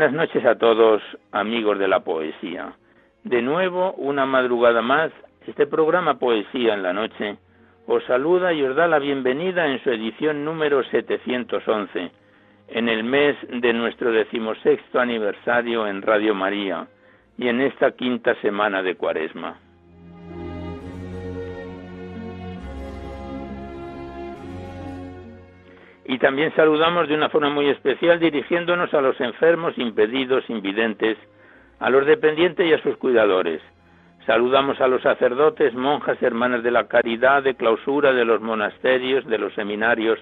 Buenas noches a todos, amigos de la poesía. De nuevo, una madrugada más, este programa Poesía en la Noche os saluda y os da la bienvenida en su edición número 711, en el mes de nuestro decimosexto aniversario en Radio María y en esta quinta semana de Cuaresma. Y también saludamos de una forma muy especial dirigiéndonos a los enfermos, impedidos, invidentes, a los dependientes y a sus cuidadores. Saludamos a los sacerdotes, monjas, hermanas de la caridad, de clausura, de los monasterios, de los seminarios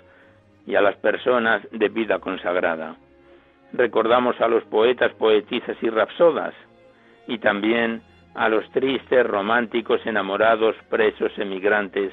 y a las personas de vida consagrada. Recordamos a los poetas, poetisas y rapsodas, y también a los tristes, románticos, enamorados, presos, emigrantes,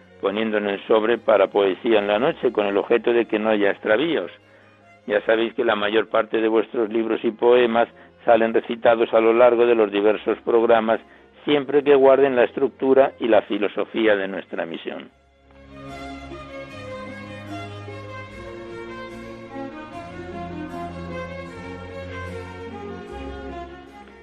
poniendo en el sobre para poesía en la noche con el objeto de que no haya extravíos. Ya sabéis que la mayor parte de vuestros libros y poemas salen recitados a lo largo de los diversos programas siempre que guarden la estructura y la filosofía de nuestra misión.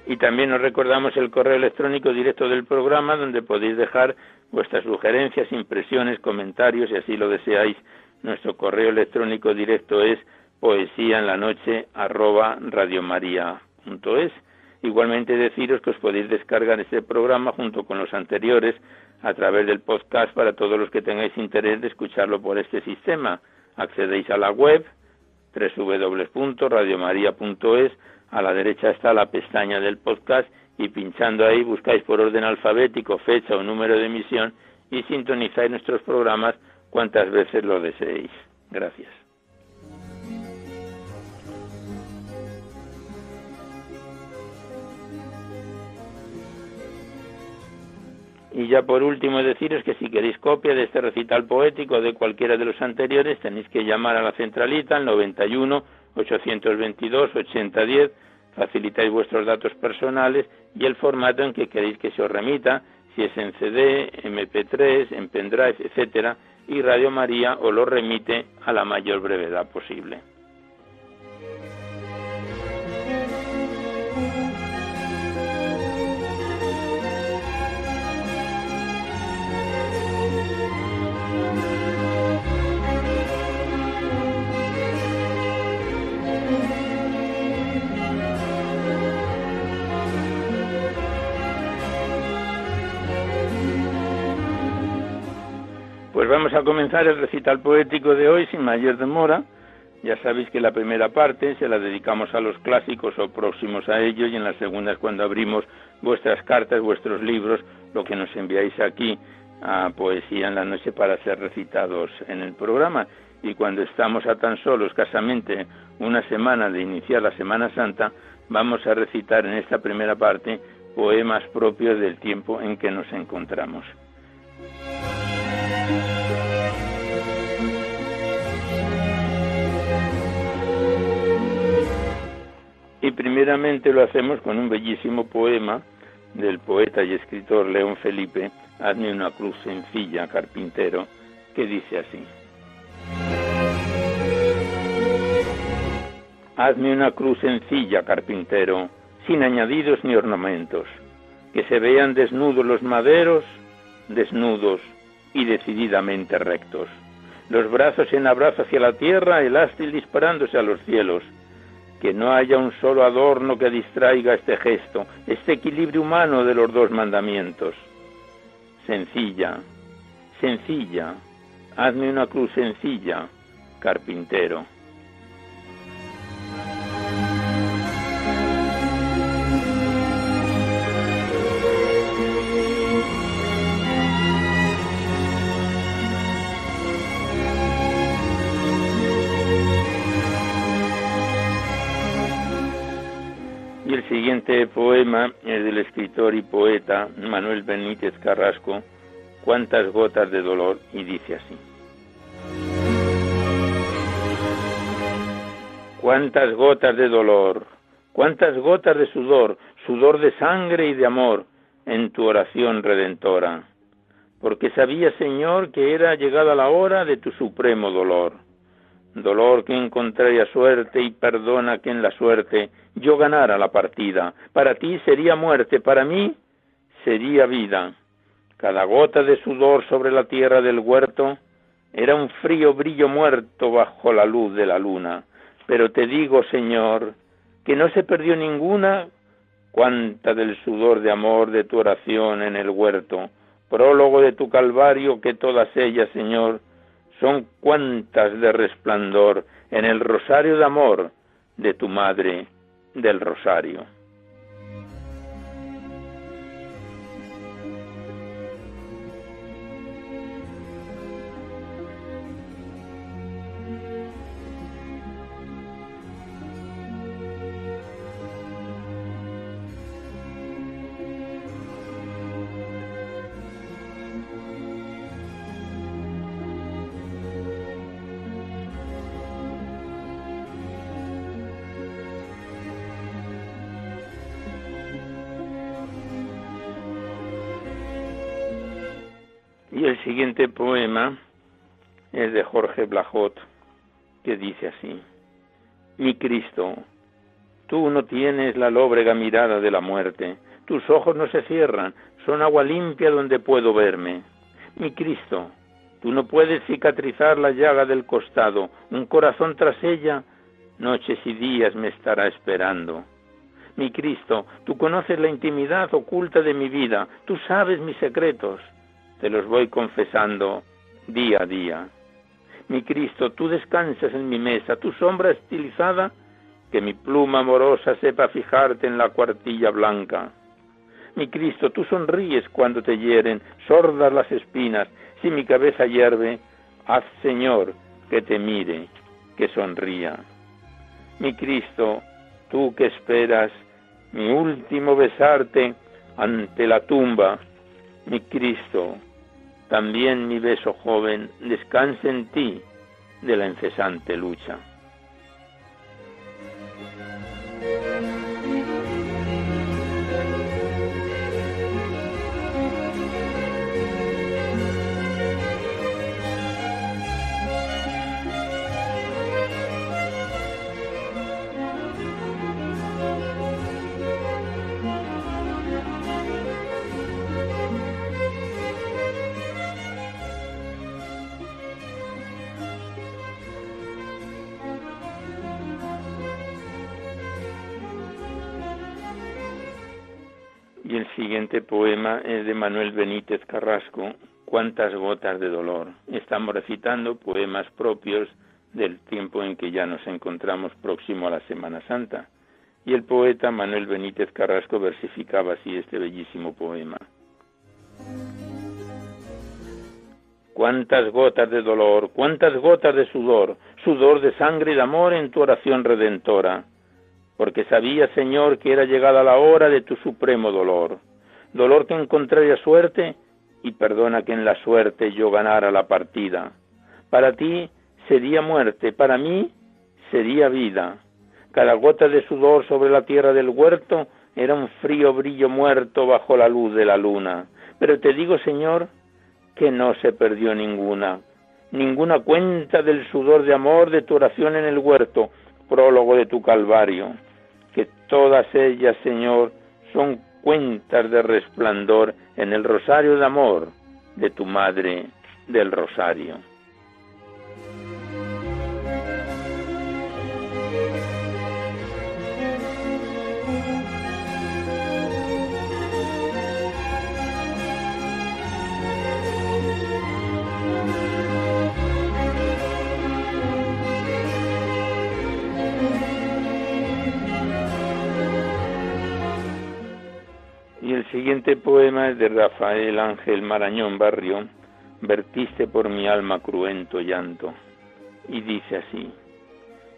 Y también os recordamos el correo electrónico directo del programa donde podéis dejar vuestras sugerencias, impresiones, comentarios, si así lo deseáis. Nuestro correo electrónico directo es poesía en la noche arroba radiomaria.es. Igualmente deciros que os podéis descargar este programa junto con los anteriores a través del podcast para todos los que tengáis interés de escucharlo por este sistema. Accedéis a la web www.radiomaria.es, a la derecha está la pestaña del podcast y pinchando ahí buscáis por orden alfabético fecha o número de emisión y sintonizáis nuestros programas cuantas veces lo deseéis. Gracias. Y ya por último deciros que si queréis copia de este recital poético o de cualquiera de los anteriores tenéis que llamar a la centralita al 91 822 8010 facilitáis vuestros datos personales y el formato en que queréis que se os remita, si es en CD, MP3, en pendrive, etcétera, y Radio María os lo remite a la mayor brevedad posible. A comenzar el recital poético de hoy sin mayor demora, Ya sabéis que la primera parte se la dedicamos a los clásicos o próximos a ellos y en la segunda es cuando abrimos vuestras cartas, vuestros libros, lo que nos enviáis aquí a Poesía en la Noche para ser recitados en el programa. Y cuando estamos a tan solo escasamente una semana de iniciar la Semana Santa, vamos a recitar en esta primera parte poemas propios del tiempo en que nos encontramos. Y primeramente lo hacemos con un bellísimo poema del poeta y escritor León Felipe, Hazme una cruz sencilla, carpintero, que dice así. Hazme una cruz sencilla, carpintero, sin añadidos ni ornamentos, que se vean desnudos los maderos, desnudos y decididamente rectos, los brazos en abrazo hacia la tierra, el ástil disparándose a los cielos, que no haya un solo adorno que distraiga este gesto, este equilibrio humano de los dos mandamientos. Sencilla, sencilla, hazme una cruz sencilla, carpintero. Siguiente poema es del escritor y poeta Manuel Benítez Carrasco, Cuántas gotas de dolor, y dice así. Cuántas gotas de dolor, cuántas gotas de sudor, sudor de sangre y de amor, en tu oración redentora, porque sabía, Señor, que era llegada la hora de tu supremo dolor dolor que encontraría suerte y perdona que en la suerte yo ganara la partida. Para ti sería muerte, para mí sería vida. Cada gota de sudor sobre la tierra del huerto era un frío brillo muerto bajo la luz de la luna. Pero te digo, Señor, que no se perdió ninguna cuanta del sudor de amor de tu oración en el huerto, prólogo de tu calvario, que todas ellas, Señor, son cuantas de resplandor en el rosario de amor de tu Madre del Rosario. De Jorge Blajot, que dice así, Mi Cristo, tú no tienes la lóbrega mirada de la muerte, tus ojos no se cierran, son agua limpia donde puedo verme. Mi Cristo, tú no puedes cicatrizar la llaga del costado, un corazón tras ella, noches y días me estará esperando. Mi Cristo, tú conoces la intimidad oculta de mi vida, tú sabes mis secretos te los voy confesando día a día. Mi Cristo, tú descansas en mi mesa, tu sombra estilizada, que mi pluma amorosa sepa fijarte en la cuartilla blanca. Mi Cristo, tú sonríes cuando te hieren, sordas las espinas, si mi cabeza hierve, haz Señor que te mire, que sonría. Mi Cristo, tú que esperas mi último besarte ante la tumba, mi Cristo, también mi beso joven descanse en ti de la incesante lucha. Siguiente poema es de Manuel Benítez Carrasco, Cuántas gotas de dolor. Estamos recitando poemas propios del tiempo en que ya nos encontramos próximo a la Semana Santa. Y el poeta Manuel Benítez Carrasco versificaba así este bellísimo poema. Cuántas gotas de dolor, cuántas gotas de sudor, sudor de sangre y de amor en tu oración redentora, porque sabía, Señor, que era llegada la hora de tu supremo dolor, dolor que encontraría suerte, y perdona que en la suerte yo ganara la partida. Para ti sería muerte, para mí sería vida. Cada gota de sudor sobre la tierra del huerto era un frío brillo muerto bajo la luz de la luna. Pero te digo, Señor, que no se perdió ninguna, ninguna cuenta del sudor de amor de tu oración en el huerto, prólogo de tu Calvario, que todas ellas, Señor, son cuentas de resplandor en el rosario de amor de tu Madre del Rosario. Siguiente poema es de Rafael Ángel Marañón Barrio, Vertiste por mi alma cruento llanto, y dice así,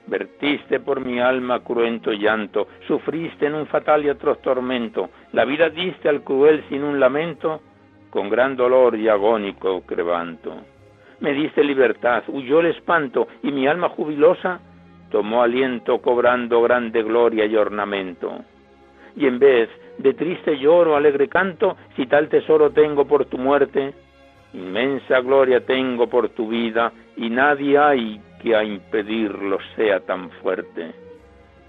Vertiste por mi alma cruento llanto, sufriste en un fatal y atroz tormento, la vida diste al cruel sin un lamento, con gran dolor y agónico crevanto. Me diste libertad, huyó el espanto, y mi alma jubilosa tomó aliento cobrando grande gloria y ornamento. Y en vez de triste lloro, alegre canto, si tal tesoro tengo por tu muerte, inmensa gloria tengo por tu vida, y nadie hay que a impedirlo sea tan fuerte.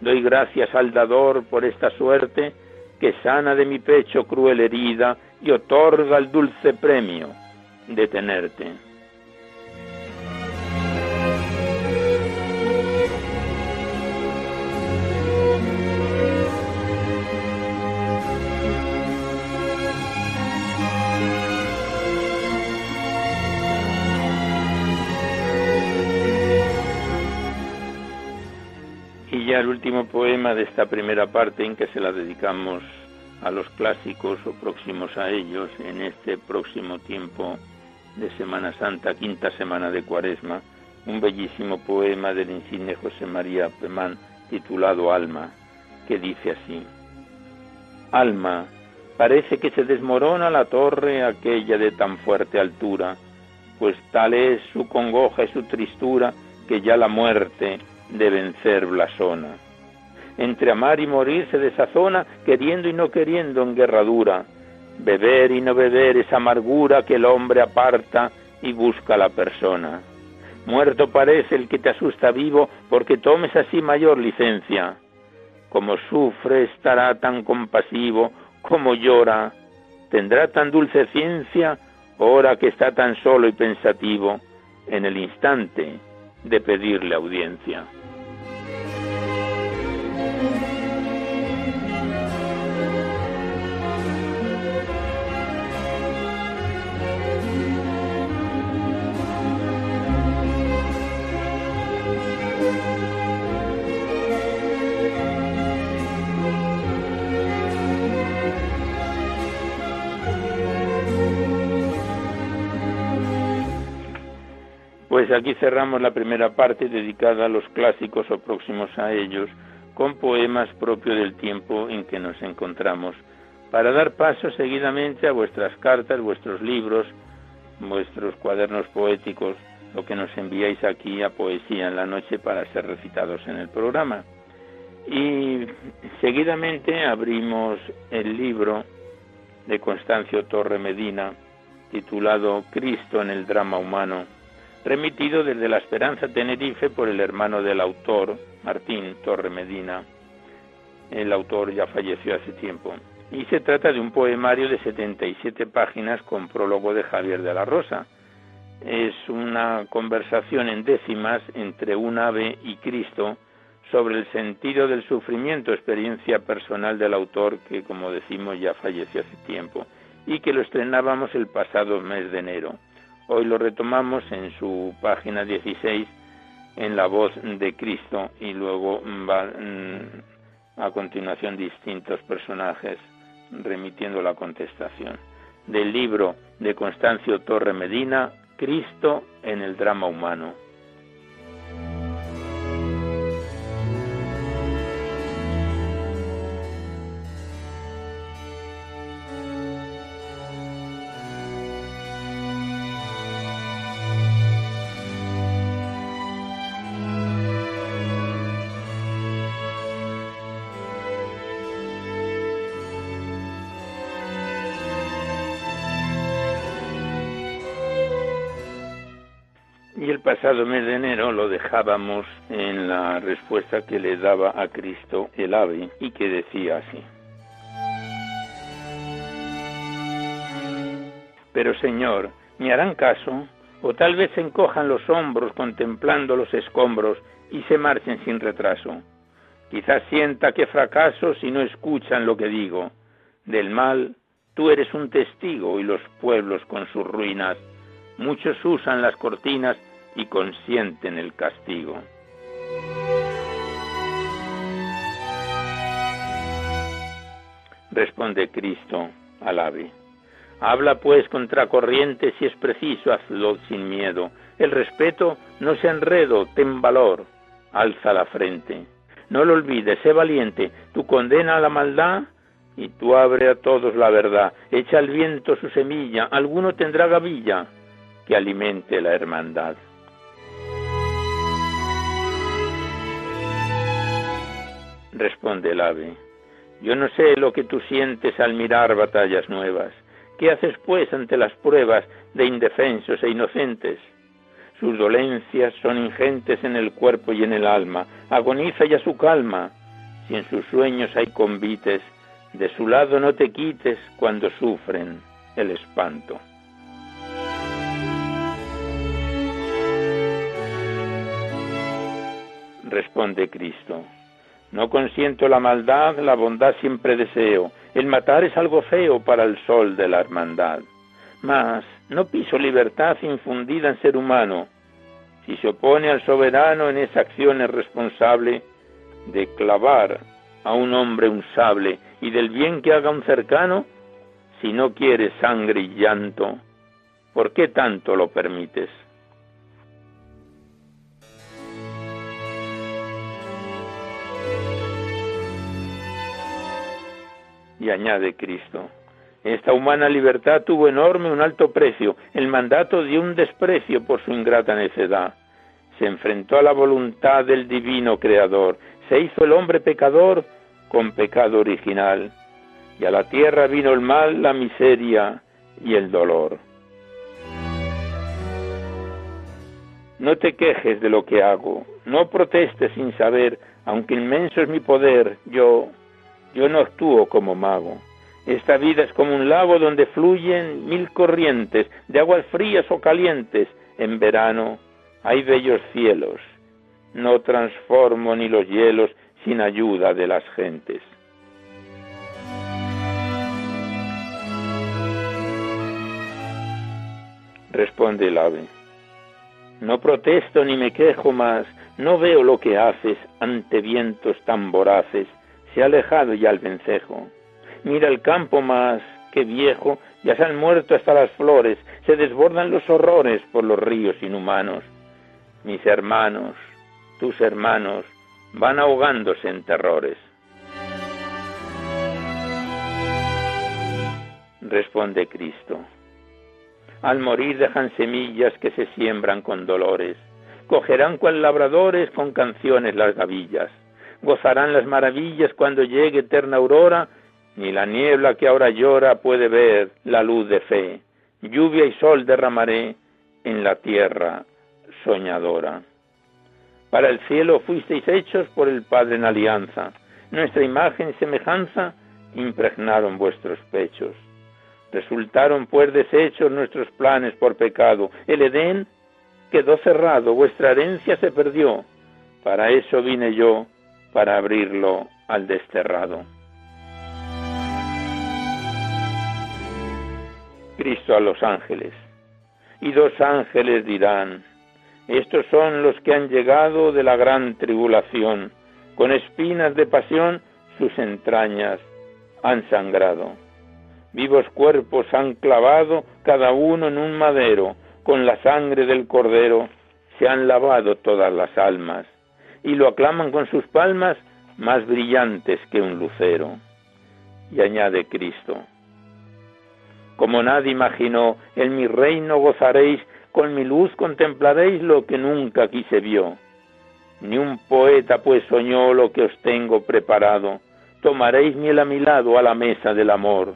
Doy gracias al dador por esta suerte, que sana de mi pecho cruel herida y otorga el dulce premio de tenerte. El último poema de esta primera parte en que se la dedicamos a los clásicos o próximos a ellos en este próximo tiempo de Semana Santa, quinta semana de Cuaresma, un bellísimo poema del insigne José María Pemán titulado Alma, que dice así: Alma, parece que se desmorona la torre aquella de tan fuerte altura, pues tal es su congoja y su tristura que ya la muerte de vencer blasona. Entre amar y morir se desazona, queriendo y no queriendo en guerra dura. Beber y no beber es amargura que el hombre aparta y busca la persona. Muerto parece el que te asusta vivo, porque tomes así mayor licencia. Como sufre estará tan compasivo, como llora, tendrá tan dulce ciencia, ahora que está tan solo y pensativo, en el instante de pedirle audiencia. Pues aquí cerramos la primera parte dedicada a los clásicos o próximos a ellos, con poemas propios del tiempo en que nos encontramos, para dar paso seguidamente a vuestras cartas, vuestros libros, vuestros cuadernos poéticos, lo que nos enviáis aquí a Poesía en la Noche para ser recitados en el programa. Y seguidamente abrimos el libro de Constancio Torre Medina, titulado Cristo en el drama humano, remitido desde La Esperanza Tenerife por el hermano del autor, Martín Torre Medina. El autor ya falleció hace tiempo. Y se trata de un poemario de 77 páginas con prólogo de Javier de la Rosa. Es una conversación en décimas entre un ave y Cristo sobre el sentido del sufrimiento, experiencia personal del autor que, como decimos, ya falleció hace tiempo y que lo estrenábamos el pasado mes de enero. Hoy lo retomamos en su página 16 en la voz de Cristo y luego va mm, a continuación distintos personajes remitiendo la contestación. Del libro de Constancio Torre Medina, Cristo en el drama humano. Pasado mes de enero lo dejábamos en la respuesta que le daba a Cristo el ave y que decía así. Pero Señor, ¿me harán caso? O tal vez se encojan los hombros contemplando los escombros y se marchen sin retraso. Quizás sienta que fracaso si no escuchan lo que digo. Del mal, tú eres un testigo y los pueblos con sus ruinas. Muchos usan las cortinas y consienten el castigo. Responde Cristo al ave. Habla pues contra corriente si es preciso, hazlo sin miedo. El respeto no se enredo, ten valor, alza la frente. No lo olvides, sé valiente, tú condena a la maldad y tú abre a todos la verdad. Echa al viento su semilla, alguno tendrá gavilla que alimente la hermandad. Responde el ave. Yo no sé lo que tú sientes al mirar batallas nuevas. ¿Qué haces pues ante las pruebas de indefensos e inocentes? Sus dolencias son ingentes en el cuerpo y en el alma. Agoniza ya su calma. Si en sus sueños hay convites, de su lado no te quites cuando sufren el espanto. Responde Cristo. No consiento la maldad, la bondad siempre deseo. El matar es algo feo para el sol de la hermandad. Mas no piso libertad infundida en ser humano. Si se opone al soberano en esa acción es responsable de clavar a un hombre un sable y del bien que haga un cercano, si no quiere sangre y llanto, ¿por qué tanto lo permites? Y añade Cristo, esta humana libertad tuvo enorme un alto precio, el mandato dio un desprecio por su ingrata necedad. Se enfrentó a la voluntad del divino Creador, se hizo el hombre pecador con pecado original, y a la tierra vino el mal, la miseria y el dolor. No te quejes de lo que hago, no protestes sin saber, aunque inmenso es mi poder, yo yo no actúo como mago. Esta vida es como un lago donde fluyen mil corrientes, de aguas frías o calientes. En verano hay bellos cielos. No transformo ni los hielos sin ayuda de las gentes. Responde el ave. No protesto ni me quejo más, no veo lo que haces ante vientos tan voraces se ha alejado ya el vencejo. Mira el campo más que viejo, ya se han muerto hasta las flores, se desbordan los horrores por los ríos inhumanos. Mis hermanos, tus hermanos, van ahogándose en terrores. Responde Cristo. Al morir dejan semillas que se siembran con dolores, cogerán cual labradores con canciones las gavillas gozarán las maravillas cuando llegue eterna aurora, ni la niebla que ahora llora puede ver la luz de fe. Lluvia y sol derramaré en la tierra soñadora. Para el cielo fuisteis hechos por el Padre en alianza. Nuestra imagen y semejanza impregnaron vuestros pechos. Resultaron pues deshechos nuestros planes por pecado. El Edén quedó cerrado, vuestra herencia se perdió. Para eso vine yo, para abrirlo al desterrado. Cristo a los ángeles. Y dos ángeles dirán, Estos son los que han llegado de la gran tribulación, con espinas de pasión sus entrañas han sangrado. Vivos cuerpos han clavado cada uno en un madero, con la sangre del cordero se han lavado todas las almas, y lo aclaman con sus palmas más brillantes que un lucero. Y añade Cristo, como nadie imaginó, en mi reino gozaréis, con mi luz contemplaréis lo que nunca aquí se vio. Ni un poeta pues soñó lo que os tengo preparado. Tomaréis miel a mi lado a la mesa del amor,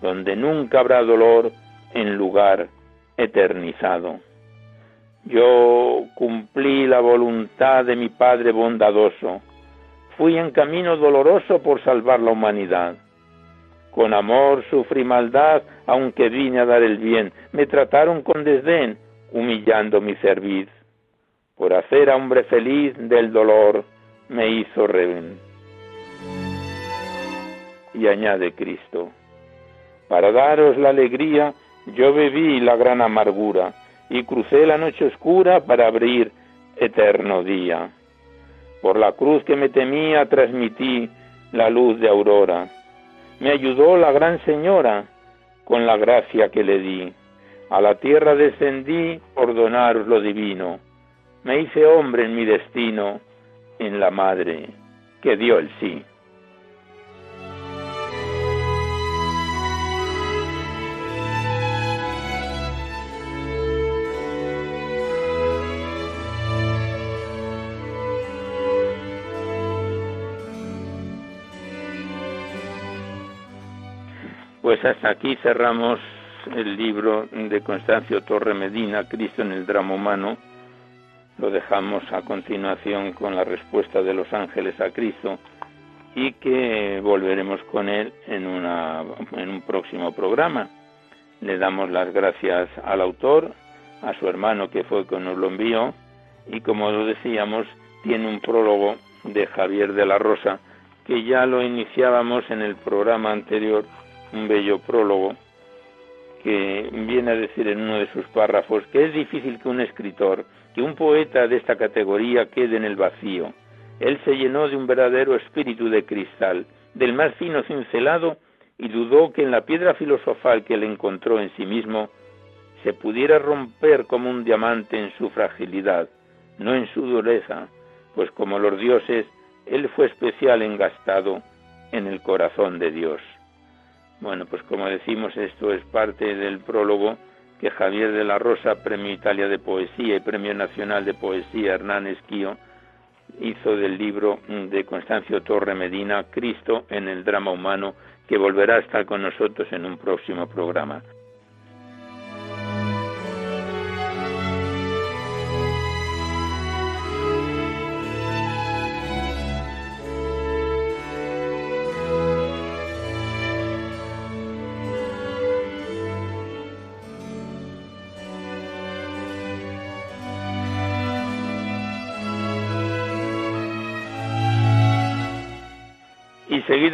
donde nunca habrá dolor en lugar eternizado. Yo cumplí la voluntad de mi Padre bondadoso. Fui en camino doloroso por salvar la humanidad. Con amor sufrí maldad, aunque vine a dar el bien. Me trataron con desdén, humillando mi cerviz. Por hacer a hombre feliz del dolor me hizo rehén. Y añade Cristo, para daros la alegría, yo bebí la gran amargura y crucé la noche oscura para abrir eterno día. Por la cruz que me temía transmití la luz de aurora me ayudó la gran señora con la gracia que le di. A la tierra descendí por donaros lo divino. Me hice hombre en mi destino, en la madre que dio el sí. Pues hasta aquí cerramos el libro de Constancio Torre Medina, Cristo en el drama humano. Lo dejamos a continuación con la respuesta de los ángeles a Cristo y que volveremos con él en, en un próximo programa. Le damos las gracias al autor, a su hermano que fue quien nos lo envió y como lo decíamos, tiene un prólogo de Javier de la Rosa que ya lo iniciábamos en el programa anterior un bello prólogo que viene a decir en uno de sus párrafos que es difícil que un escritor, que un poeta de esta categoría quede en el vacío. Él se llenó de un verdadero espíritu de cristal, del más fino cincelado, y dudó que en la piedra filosofal que él encontró en sí mismo se pudiera romper como un diamante en su fragilidad, no en su dureza, pues como los dioses, él fue especial engastado en el corazón de Dios. Bueno, pues como decimos, esto es parte del prólogo que Javier de la Rosa, Premio Italia de Poesía y Premio Nacional de Poesía Hernán Esquío, hizo del libro de Constancio Torre Medina, Cristo en el drama humano, que volverá a estar con nosotros en un próximo programa.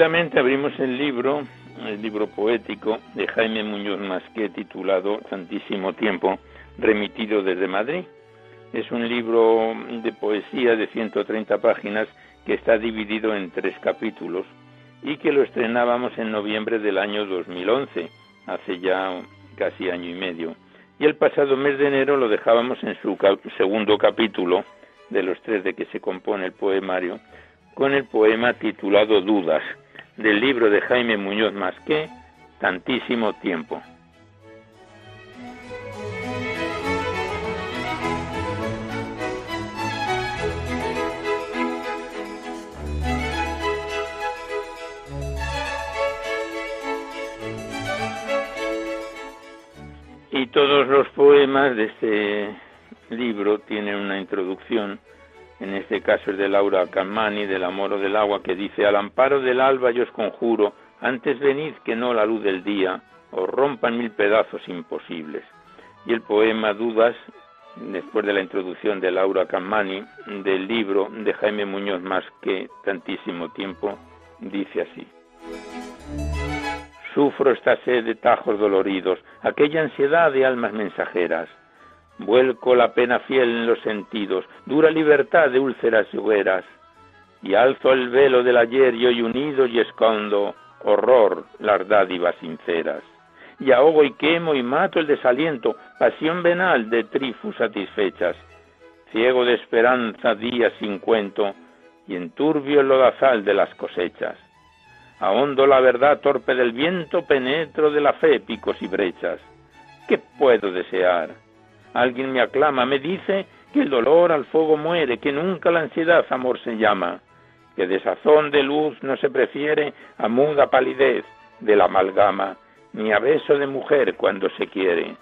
Seguidamente abrimos el libro, el libro poético de Jaime Muñoz Masqué titulado Santísimo Tiempo, remitido desde Madrid. Es un libro de poesía de 130 páginas que está dividido en tres capítulos y que lo estrenábamos en noviembre del año 2011, hace ya casi año y medio. Y el pasado mes de enero lo dejábamos en su segundo capítulo, de los tres de que se compone el poemario, con el poema titulado Dudas, del libro de Jaime Muñoz Masqué, Tantísimo Tiempo. Y todos los poemas de este libro tienen una introducción en este caso es de Laura Calmani, del amor del agua, que dice, al amparo del alba yo os conjuro, antes venid que no la luz del día, os rompan mil pedazos imposibles. Y el poema Dudas, después de la introducción de Laura Calmani, del libro de Jaime Muñoz Más que tantísimo tiempo, dice así. Sufro esta sed de tajos doloridos, aquella ansiedad de almas mensajeras, vuelco la pena fiel en los sentidos, dura libertad de úlceras y hogueras, y alzo el velo del ayer y hoy unido y escondo horror las dádivas sinceras. Y ahogo y quemo y mato el desaliento, pasión venal de trifus satisfechas, ciego de esperanza días sin cuento, y en turbio el lodazal de las cosechas. Ahondo la verdad torpe del viento, penetro de la fe picos y brechas. ¿Qué puedo desear? Alguien me aclama, me dice que el dolor al fuego muere, que nunca la ansiedad amor se llama, que de sazón de luz no se prefiere a muda palidez de la amalgama, ni a beso de mujer cuando se quiere.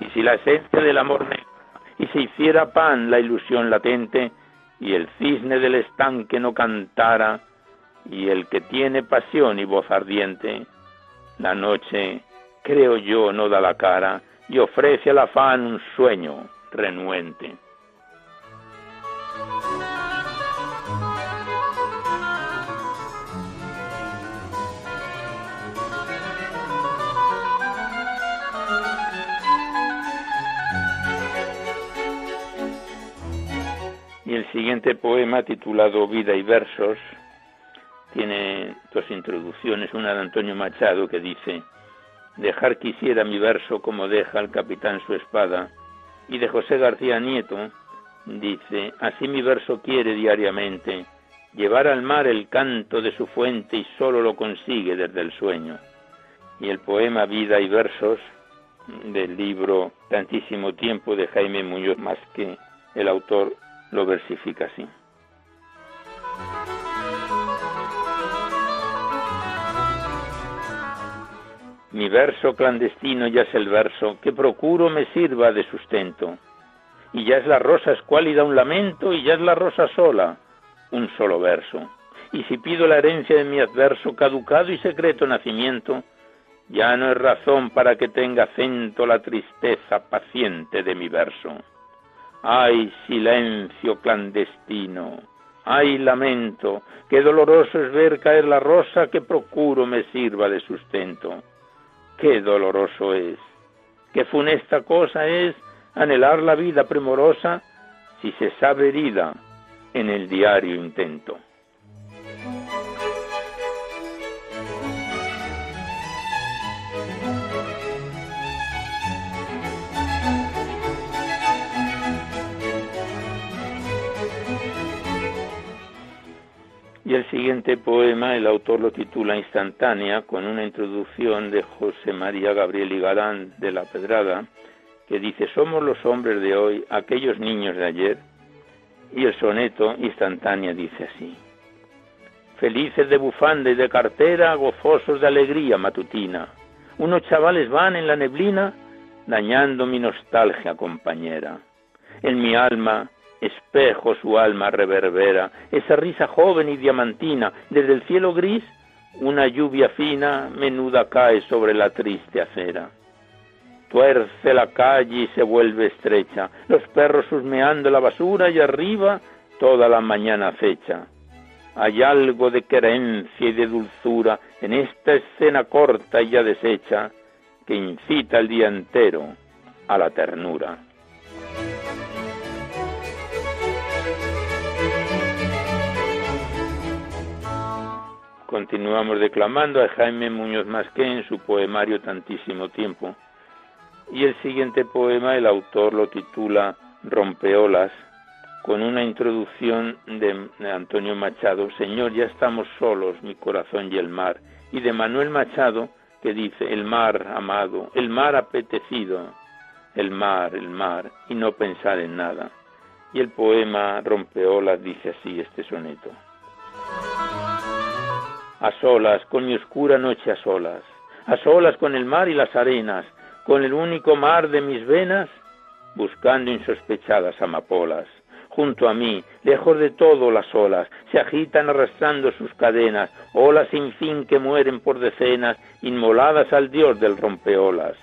Y si la esencia del amor negro, y se hiciera pan la ilusión latente, y el cisne del estanque no cantara, y el que tiene pasión y voz ardiente, la noche, creo yo, no da la cara, y ofrece al afán un sueño renuente. Y el siguiente poema titulado Vida y Versos tiene dos introducciones, una de Antonio Machado que dice Dejar quisiera mi verso como deja el capitán su espada. Y de José García Nieto dice, así mi verso quiere diariamente llevar al mar el canto de su fuente y solo lo consigue desde el sueño. Y el poema Vida y Versos del libro Tantísimo Tiempo de Jaime Muñoz más que el autor lo versifica así. Mi verso clandestino ya es el verso que procuro me sirva de sustento. Y ya es la rosa escuálida un lamento y ya es la rosa sola un solo verso. Y si pido la herencia de mi adverso caducado y secreto nacimiento, ya no es razón para que tenga acento la tristeza paciente de mi verso. Ay, silencio clandestino, ay, lamento, qué doloroso es ver caer la rosa que procuro me sirva de sustento qué doloroso es, qué funesta cosa es anhelar la vida primorosa si se sabe herida en el diario intento. Y el siguiente poema, el autor lo titula Instantánea, con una introducción de José María Gabriel y Galán de La Pedrada, que dice, somos los hombres de hoy, aquellos niños de ayer. Y el soneto Instantánea dice así, felices de bufanda y de cartera, gozosos de alegría matutina. Unos chavales van en la neblina, dañando mi nostalgia compañera. En mi alma espejo su alma reverbera, esa risa joven y diamantina, desde el cielo gris, una lluvia fina, menuda cae sobre la triste acera. Tuerce la calle y se vuelve estrecha, los perros husmeando la basura y arriba toda la mañana fecha. Hay algo de querencia y de dulzura en esta escena corta y ya deshecha que incita el día entero a la ternura. Continuamos declamando a Jaime Muñoz Masqué en su poemario Tantísimo Tiempo. Y el siguiente poema el autor lo titula Rompeolas, con una introducción de Antonio Machado, Señor, ya estamos solos, mi corazón y el mar, y de Manuel Machado, que dice, el mar amado, el mar apetecido, el mar, el mar, y no pensar en nada. Y el poema Rompeolas dice así este soneto a solas, con mi oscura noche a solas, a solas con el mar y las arenas, con el único mar de mis venas, buscando insospechadas amapolas. Junto a mí, lejos de todo las olas, se agitan arrastrando sus cadenas, olas sin fin que mueren por decenas, inmoladas al dios del rompeolas.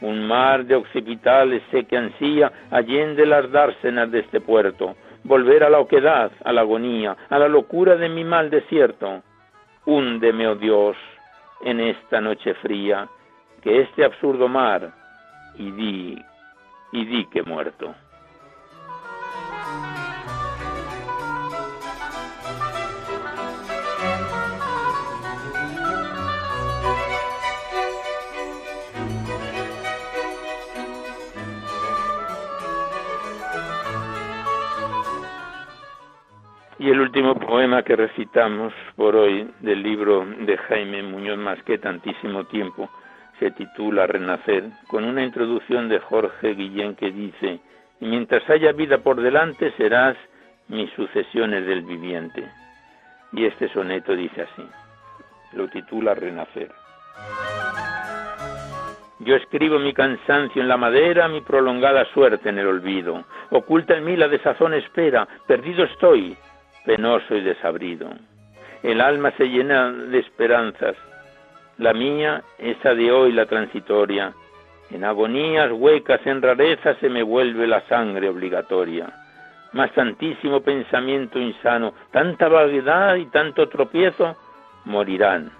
Un mar de occipitales sé que ansía allende las dársenas de este puerto, volver a la oquedad, a la agonía, a la locura de mi mal desierto, Húndeme, oh Dios, en esta noche fría, que este absurdo mar, y di y di que muerto. Y el último poema que recitamos por hoy del libro de Jaime Muñoz Masqué, Tantísimo Tiempo, se titula Renacer, con una introducción de Jorge Guillén que dice, mientras haya vida por delante serás mis sucesiones del viviente. Y este soneto dice así, lo titula Renacer. Yo escribo mi cansancio en la madera, mi prolongada suerte en el olvido. Oculta en mí la desazón espera, perdido estoy, penoso y desabrido. El alma se llena de esperanzas, la mía, esa de hoy la transitoria. En agonías huecas, en rareza se me vuelve la sangre obligatoria. Más santísimo pensamiento insano, tanta vaguedad y tanto tropiezo, morirán.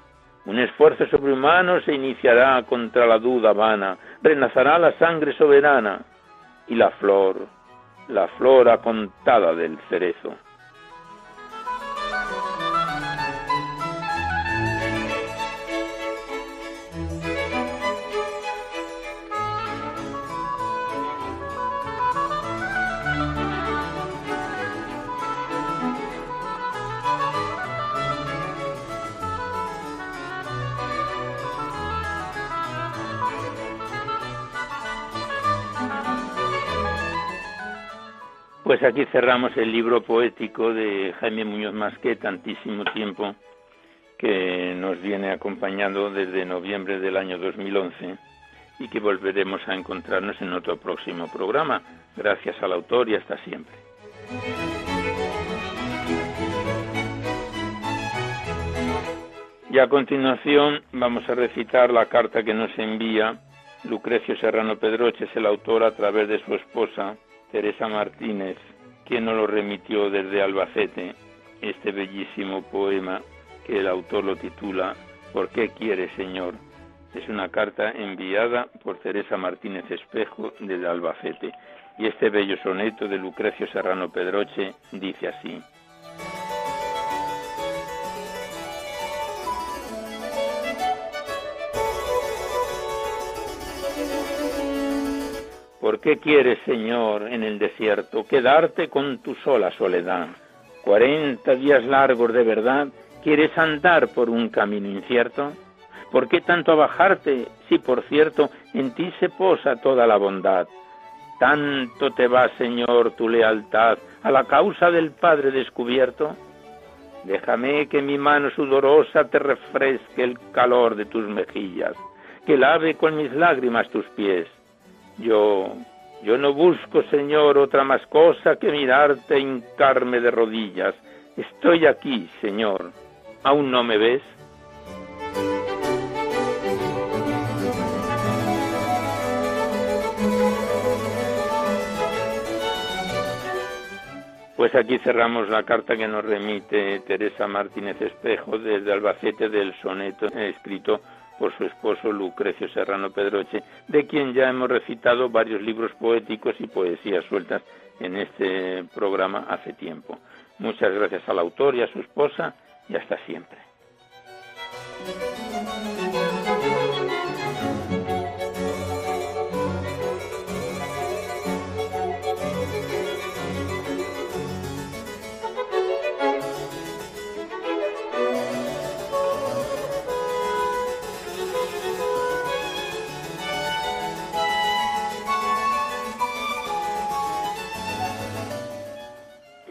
Un esfuerzo sobrehumano se iniciará contra la duda vana, renazará la sangre soberana y la flor, la flor acontada del cerezo. Pues aquí cerramos el libro poético de Jaime Muñoz Masqué, tantísimo tiempo, que nos viene acompañando desde noviembre del año 2011 y que volveremos a encontrarnos en otro próximo programa. Gracias al autor y hasta siempre. Y a continuación vamos a recitar la carta que nos envía Lucrecio Serrano Pedroche, es el autor a través de su esposa, Teresa Martínez, quien nos lo remitió desde Albacete, este bellísimo poema que el autor lo titula ¿Por qué quiere, Señor? Es una carta enviada por Teresa Martínez Espejo desde Albacete. Y este bello soneto de Lucrecio Serrano Pedroche dice así. ¿Por qué quieres, Señor, en el desierto quedarte con tu sola soledad? Cuarenta días largos de verdad, ¿quieres andar por un camino incierto? ¿Por qué tanto abajarte si, por cierto, en ti se posa toda la bondad? ¿Tanto te va, Señor, tu lealtad a la causa del Padre descubierto? Déjame que mi mano sudorosa te refresque el calor de tus mejillas, que lave con mis lágrimas tus pies yo, yo no busco, Señor, otra más cosa que mirarte e hincarme de rodillas. Estoy aquí, Señor. ¿Aún no me ves? Pues aquí cerramos la carta que nos remite Teresa Martínez Espejo desde Albacete del soneto escrito por su esposo Lucrecio Serrano Pedroche, de quien ya hemos recitado varios libros poéticos y poesías sueltas en este programa hace tiempo. Muchas gracias al autor y a su esposa y hasta siempre.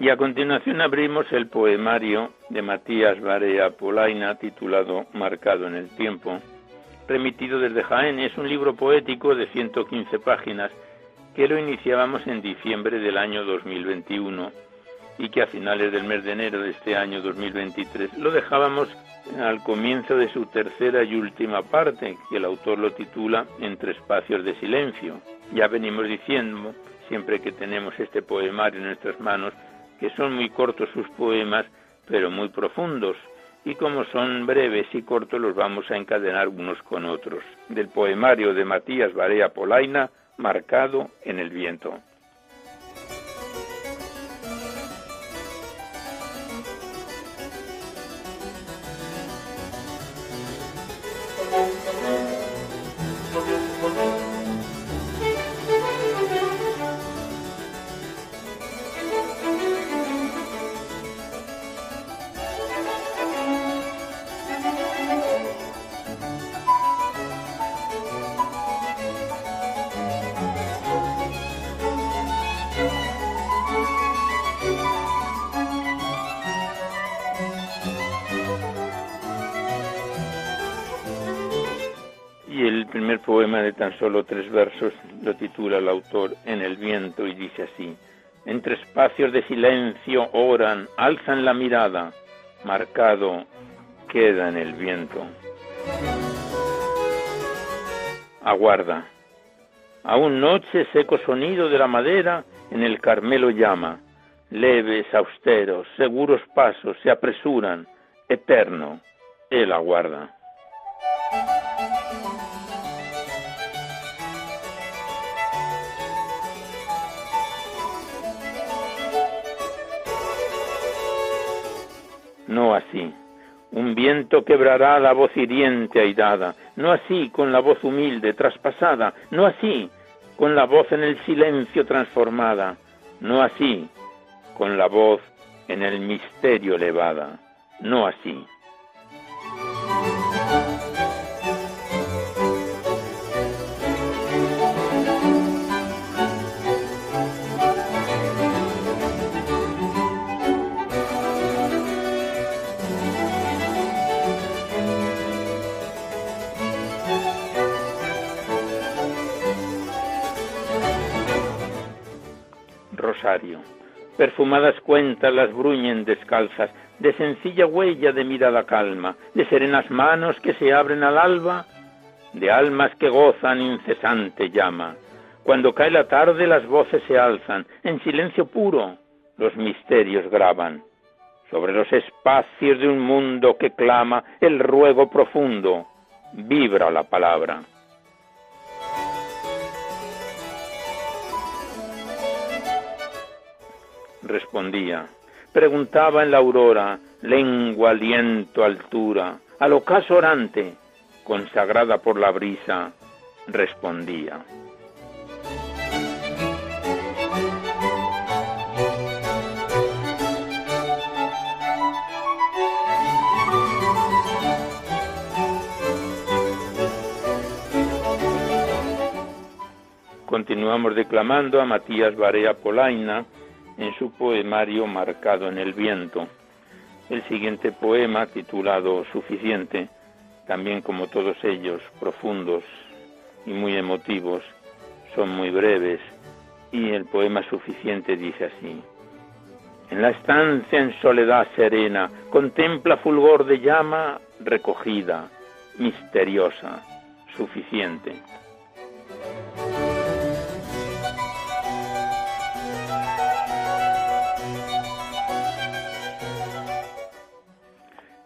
Y a continuación abrimos el poemario de Matías Barea Polaina titulado Marcado en el tiempo, remitido desde Jaén. Es un libro poético de 115 páginas que lo iniciábamos en diciembre del año 2021 y que a finales del mes de enero de este año 2023 lo dejábamos al comienzo de su tercera y última parte, que el autor lo titula Entre espacios de silencio. Ya venimos diciendo, siempre que tenemos este poemario en nuestras manos, que son muy cortos sus poemas, pero muy profundos, y como son breves y cortos los vamos a encadenar unos con otros. Del poemario de Matías Barea Polaina, marcado en el viento. Solo tres versos lo titula el autor En el viento y dice así, entre espacios de silencio oran, alzan la mirada, marcado queda en el viento. Aguarda. Aún noche seco sonido de la madera en el Carmelo llama. Leves, austeros, seguros pasos se apresuran. Eterno, él aguarda. No así. Un viento quebrará la voz hiriente airada, no así con la voz humilde traspasada, no así con la voz en el silencio transformada, no así con la voz en el misterio elevada, no así. Perfumadas cuentas las bruñen descalzas, de sencilla huella de mirada calma, de serenas manos que se abren al alba, de almas que gozan incesante llama. Cuando cae la tarde las voces se alzan, en silencio puro los misterios graban. Sobre los espacios de un mundo que clama el ruego profundo, vibra la palabra. Respondía. Preguntaba en la aurora, lengua, aliento, altura. Al ocaso orante, consagrada por la brisa, respondía. Continuamos declamando a Matías Barea Polaina, en su poemario Marcado en el viento. El siguiente poema, titulado Suficiente, también como todos ellos, profundos y muy emotivos, son muy breves, y el poema Suficiente dice así. En la estancia en soledad serena, contempla fulgor de llama recogida, misteriosa, suficiente.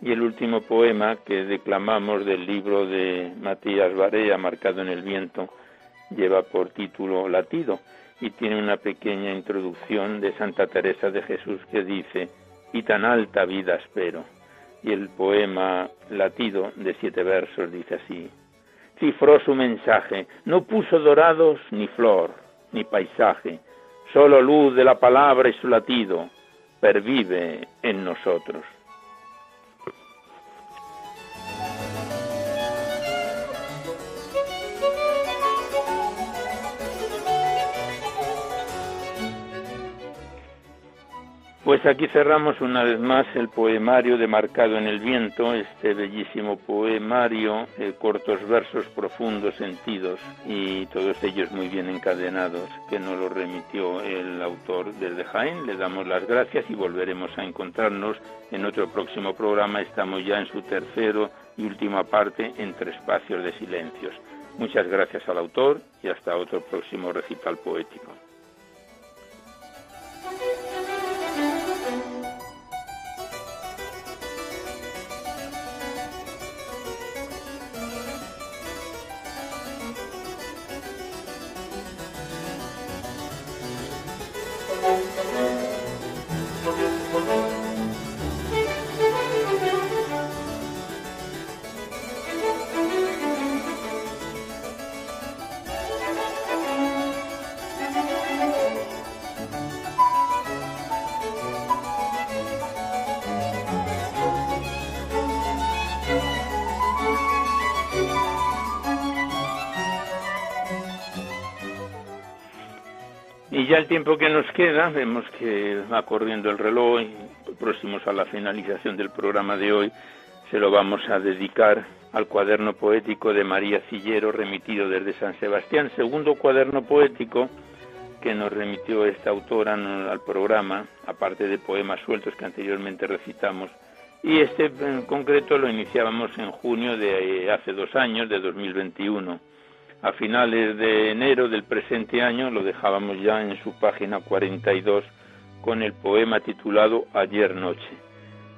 Y el último poema que declamamos del libro de Matías Barea, marcado en el viento, lleva por título Latido y tiene una pequeña introducción de Santa Teresa de Jesús que dice, y tan alta vida espero. Y el poema Latido de siete versos dice así, cifró su mensaje, no puso dorados ni flor, ni paisaje, solo luz de la palabra y su latido, pervive en nosotros. Pues aquí cerramos una vez más el poemario de Marcado en el Viento, este bellísimo poemario, cortos versos profundos sentidos y todos ellos muy bien encadenados, que nos lo remitió el autor desde Jaén. Le damos las gracias y volveremos a encontrarnos en otro próximo programa. Estamos ya en su tercero y última parte, entre espacios de silencios. Muchas gracias al autor y hasta otro próximo recital poético. Corriendo el reloj y próximos a la finalización del programa de hoy, se lo vamos a dedicar al cuaderno poético de María Cillero remitido desde San Sebastián, segundo cuaderno poético que nos remitió esta autora al programa, aparte de poemas sueltos que anteriormente recitamos. Y este en concreto lo iniciábamos en junio de eh, hace dos años, de 2021 a finales de enero del presente año lo dejábamos ya en su página 42 con el poema titulado Ayer Noche,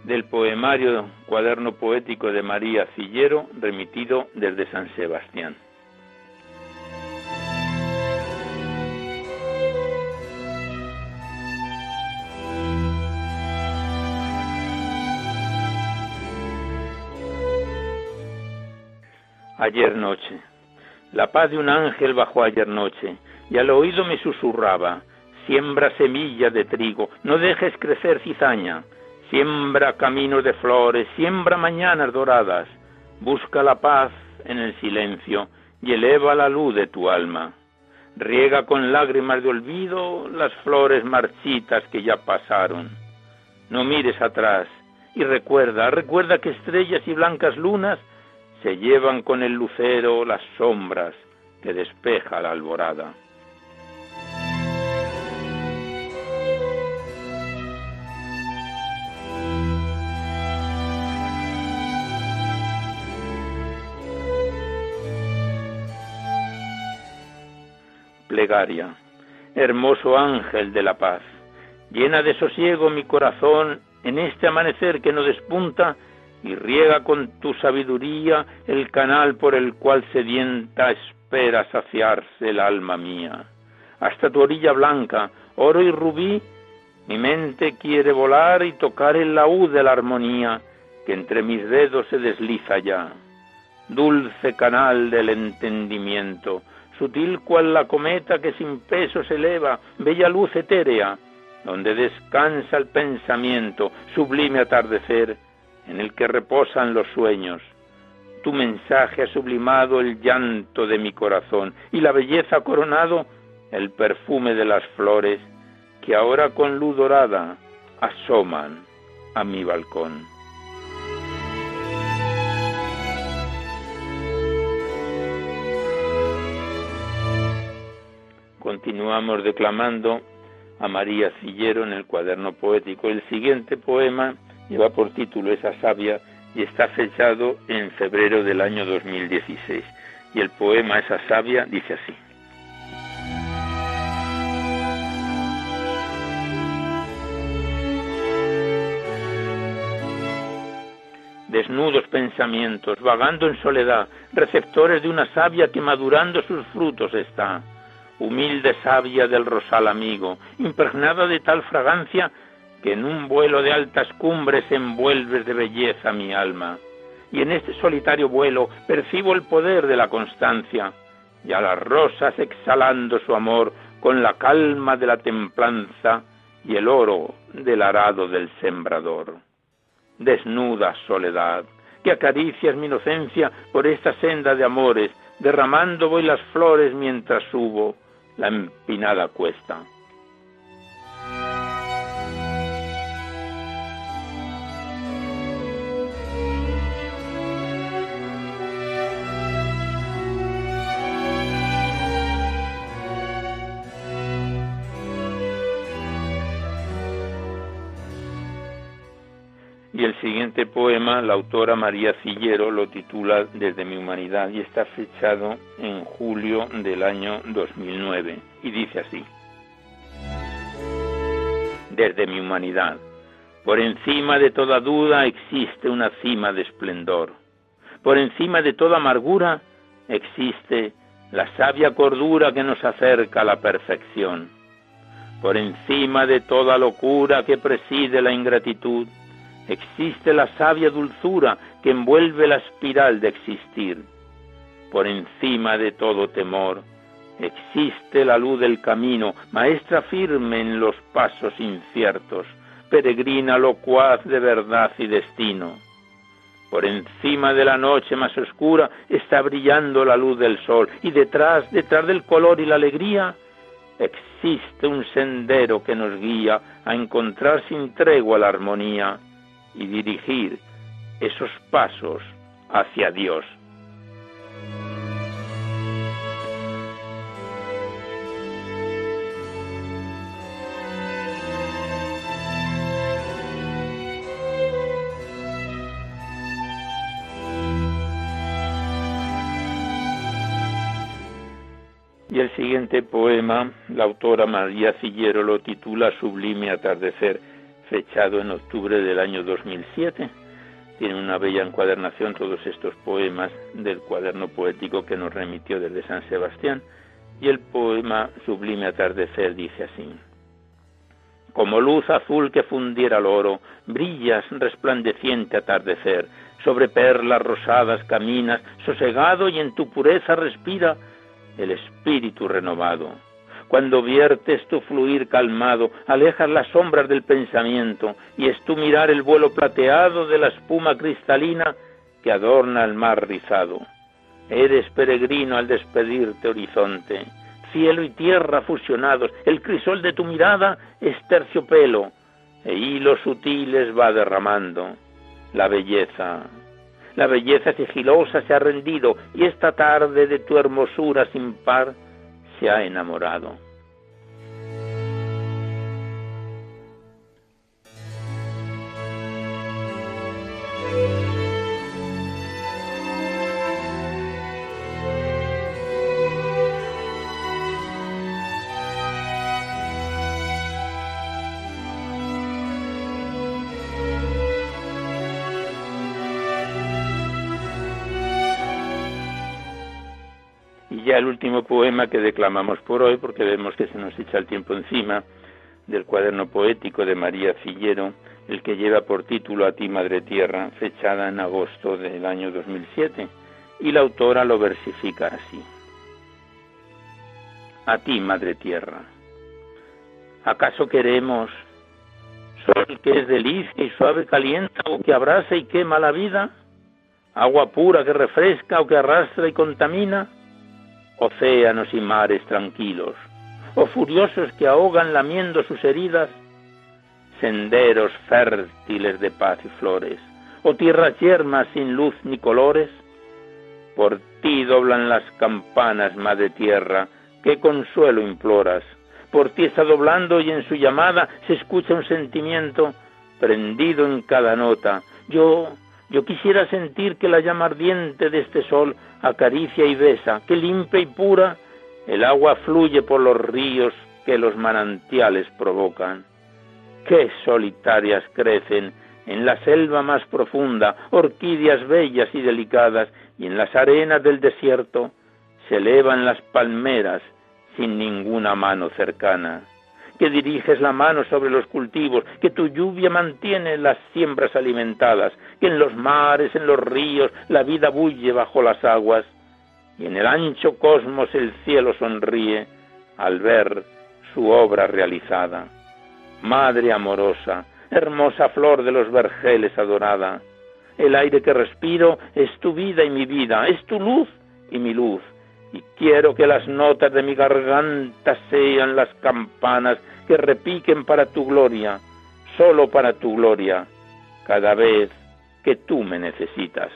del poemario Cuaderno Poético de María Cillero, remitido desde San Sebastián. Ayer noche. La paz de un ángel bajó ayer noche, y al oído me susurraba, siembra semilla de trigo, no dejes crecer cizaña, siembra caminos de flores, siembra mañanas doradas, busca la paz en el silencio y eleva la luz de tu alma. Riega con lágrimas de olvido las flores marchitas que ya pasaron. No mires atrás y recuerda, recuerda que estrellas y blancas lunas se llevan con el lucero las sombras que despeja la alborada. Plegaria, hermoso ángel de la paz, llena de sosiego mi corazón en este amanecer que no despunta y riega con tu sabiduría el canal por el cual sedienta espera saciarse el alma mía. Hasta tu orilla blanca, oro y rubí, mi mente quiere volar y tocar el laúd de la armonía que entre mis dedos se desliza ya. Dulce canal del entendimiento, sutil cual la cometa que sin peso se eleva, bella luz etérea, donde descansa el pensamiento, sublime atardecer, en el que reposan los sueños. Tu mensaje ha sublimado el llanto de mi corazón y la belleza ha coronado el perfume de las flores que ahora con luz dorada asoman a mi balcón. Continuamos declamando a María Cillero en el cuaderno poético. El siguiente poema lleva por título Esa sabia y está fechado en febrero del año 2016. Y el poema Esa sabia dice así. Desnudos pensamientos, vagando en soledad, receptores de una savia que madurando sus frutos está. Humilde savia del rosal amigo, impregnada de tal fragancia que en un vuelo de altas cumbres envuelves de belleza mi alma. Y en este solitario vuelo percibo el poder de la constancia, y a las rosas exhalando su amor con la calma de la templanza y el oro del arado del sembrador. Desnuda soledad, que acaricias mi inocencia por esta senda de amores, derramando voy las flores mientras subo la empinada cuesta. Y el siguiente poema, la autora María Cillero lo titula Desde mi humanidad y está fechado en julio del año 2009 y dice así. Desde mi humanidad, por encima de toda duda existe una cima de esplendor. Por encima de toda amargura existe la sabia cordura que nos acerca a la perfección. Por encima de toda locura que preside la ingratitud, existe la sabia dulzura que envuelve la espiral de existir. Por encima de todo temor, existe la luz del camino, maestra firme en los pasos inciertos, peregrina locuaz de verdad y destino. Por encima de la noche más oscura está brillando la luz del sol y detrás, detrás del color y la alegría, existe un sendero que nos guía a encontrar sin tregua la armonía y dirigir esos pasos hacia Dios. Y el siguiente poema, la autora María Cillero lo titula Sublime Atardecer, fechado en octubre del año 2007. Tiene una bella encuadernación todos estos poemas del cuaderno poético que nos remitió desde San Sebastián. Y el poema Sublime Atardecer dice así. Como luz azul que fundiera el oro, brillas resplandeciente atardecer, sobre perlas rosadas caminas, sosegado y en tu pureza respira el espíritu renovado. Cuando viertes tu fluir calmado, alejas las sombras del pensamiento y es tu mirar el vuelo plateado de la espuma cristalina que adorna el mar rizado. Eres peregrino al despedirte horizonte, cielo y tierra fusionados, el crisol de tu mirada es terciopelo, e hilos sutiles va derramando. La belleza, la belleza sigilosa se ha rendido y esta tarde de tu hermosura sin par se ha enamorado. El último poema que declamamos por hoy, porque vemos que se nos echa el tiempo encima, del cuaderno poético de María Cillero, el que lleva por título A ti, Madre Tierra, fechada en agosto del año 2007, y la autora lo versifica así. A ti, Madre Tierra, ¿acaso queremos sol que es delicia y suave calienta o que abraza y quema la vida? ¿Agua pura que refresca o que arrastra y contamina? Océanos y mares tranquilos, o furiosos que ahogan lamiendo sus heridas, senderos fértiles de paz y flores, o tierras yermas sin luz ni colores, por ti doblan las campanas, madre tierra, qué consuelo imploras, por ti está doblando y en su llamada se escucha un sentimiento prendido en cada nota. Yo, yo quisiera sentir que la llama ardiente de este sol acaricia y besa, que limpia y pura el agua fluye por los ríos que los manantiales provocan. Qué solitarias crecen en la selva más profunda orquídeas bellas y delicadas, y en las arenas del desierto se elevan las palmeras sin ninguna mano cercana que diriges la mano sobre los cultivos, que tu lluvia mantiene las siembras alimentadas, que en los mares, en los ríos, la vida bulle bajo las aguas, y en el ancho cosmos el cielo sonríe al ver su obra realizada. Madre amorosa, hermosa flor de los vergeles adorada, el aire que respiro es tu vida y mi vida, es tu luz y mi luz, y quiero que las notas de mi garganta sean las campanas que repiquen para tu gloria, solo para tu gloria, cada vez que tú me necesitas.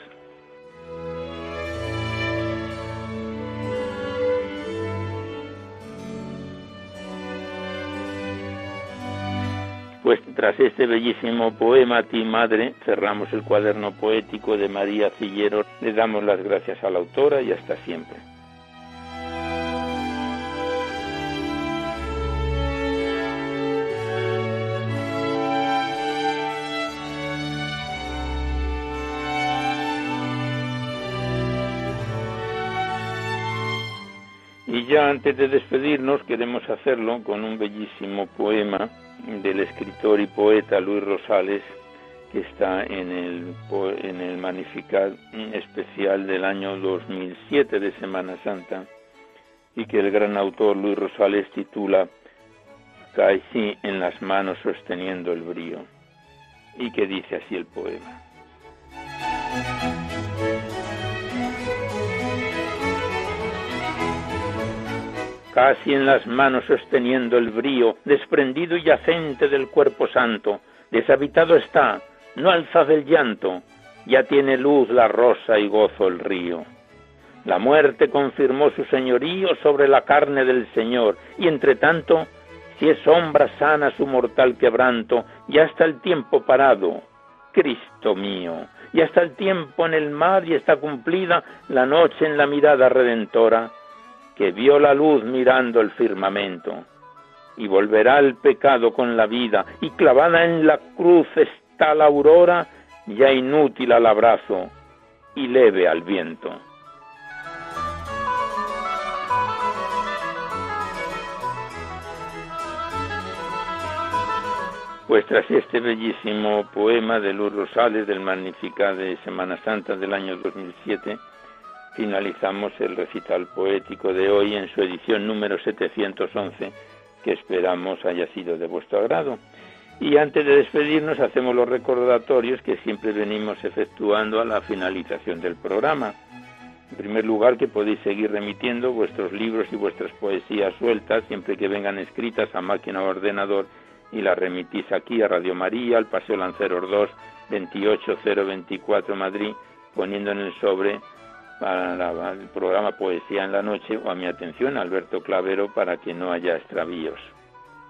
Pues tras este bellísimo poema a ti, madre, cerramos el cuaderno poético de María Cillero. Le damos las gracias a la autora y hasta siempre. Antes de despedirnos queremos hacerlo con un bellísimo poema del escritor y poeta Luis Rosales que está en el, en el Magnificat especial del año 2007 de Semana Santa y que el gran autor Luis Rosales titula Cae en las manos sosteniendo el brío y que dice así el poema. Casi en las manos sosteniendo el brío, desprendido y yacente del cuerpo santo, deshabitado está, no alzad el llanto, ya tiene luz la rosa y gozo el río. La muerte confirmó su señorío sobre la carne del Señor, y entre tanto, si es sombra sana su mortal quebranto, ya está el tiempo parado. Cristo mío, ya está el tiempo en el mar y está cumplida la noche en la mirada redentora, que vio la luz mirando el firmamento. Y volverá el pecado con la vida, y clavada en la cruz está la aurora, ya inútil al abrazo y leve al viento. Pues tras este bellísimo poema de Luz Rosales del Magnificat de Semana Santa del año 2007, finalizamos el recital poético de hoy en su edición número 711, que esperamos haya sido de vuestro agrado. Y antes de despedirnos hacemos los recordatorios que siempre venimos efectuando a la finalización del programa. En primer lugar, que podéis seguir remitiendo vuestros libros y vuestras poesías sueltas, siempre que vengan escritas a máquina o ordenador, y las remitís aquí a Radio María, al Paseo Lanceros 2, 28024 Madrid, poniendo en el sobre para el programa Poesía en la Noche o a mi atención, Alberto Clavero, para que no haya extravíos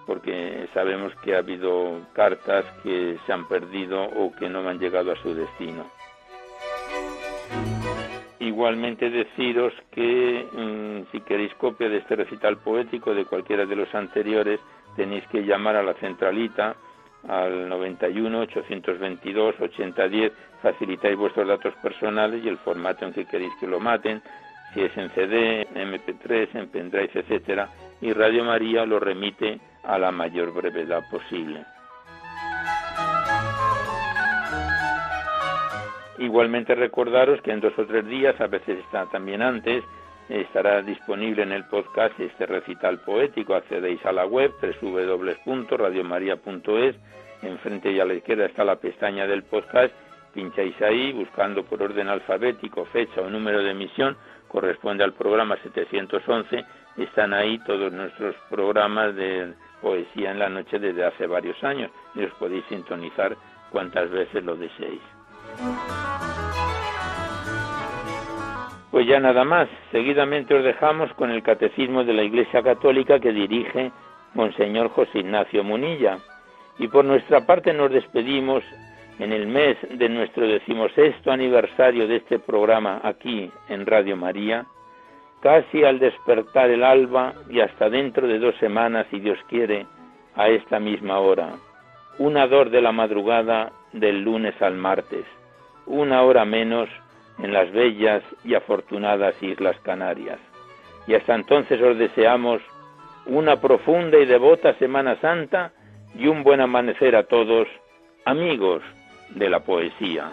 porque sabemos que ha habido cartas que se han perdido o que no han llegado a su destino. Igualmente deciros que mm, si queréis copia de este recital poético de cualquiera de los anteriores, tenéis que llamar a la centralita al 91 822 8010, facilitáis vuestros datos personales y el formato en que queréis que lo maten, si es en CD, en MP3, en pendrive, etcétera, y Radio María lo remite a la mayor brevedad posible. Igualmente recordaros que en dos o tres días, a veces está también antes, estará disponible en el podcast este recital poético. Accedéis a la web www.radiomaria.es. Enfrente y a la izquierda está la pestaña del podcast. Pincháis ahí buscando por orden alfabético, fecha o número de emisión. Corresponde al programa 711. Están ahí todos nuestros programas de poesía en la noche desde hace varios años y os podéis sintonizar cuantas veces lo deseéis. Pues ya nada más, seguidamente os dejamos con el Catecismo de la Iglesia Católica que dirige Monseñor José Ignacio Munilla. Y por nuestra parte nos despedimos en el mes de nuestro decimosexto aniversario de este programa aquí en Radio María, casi al despertar el alba y hasta dentro de dos semanas, si Dios quiere, a esta misma hora. Una dor de la madrugada del lunes al martes, una hora menos en las bellas y afortunadas Islas Canarias. Y hasta entonces os deseamos una profunda y devota Semana Santa y un buen amanecer a todos, amigos de la poesía.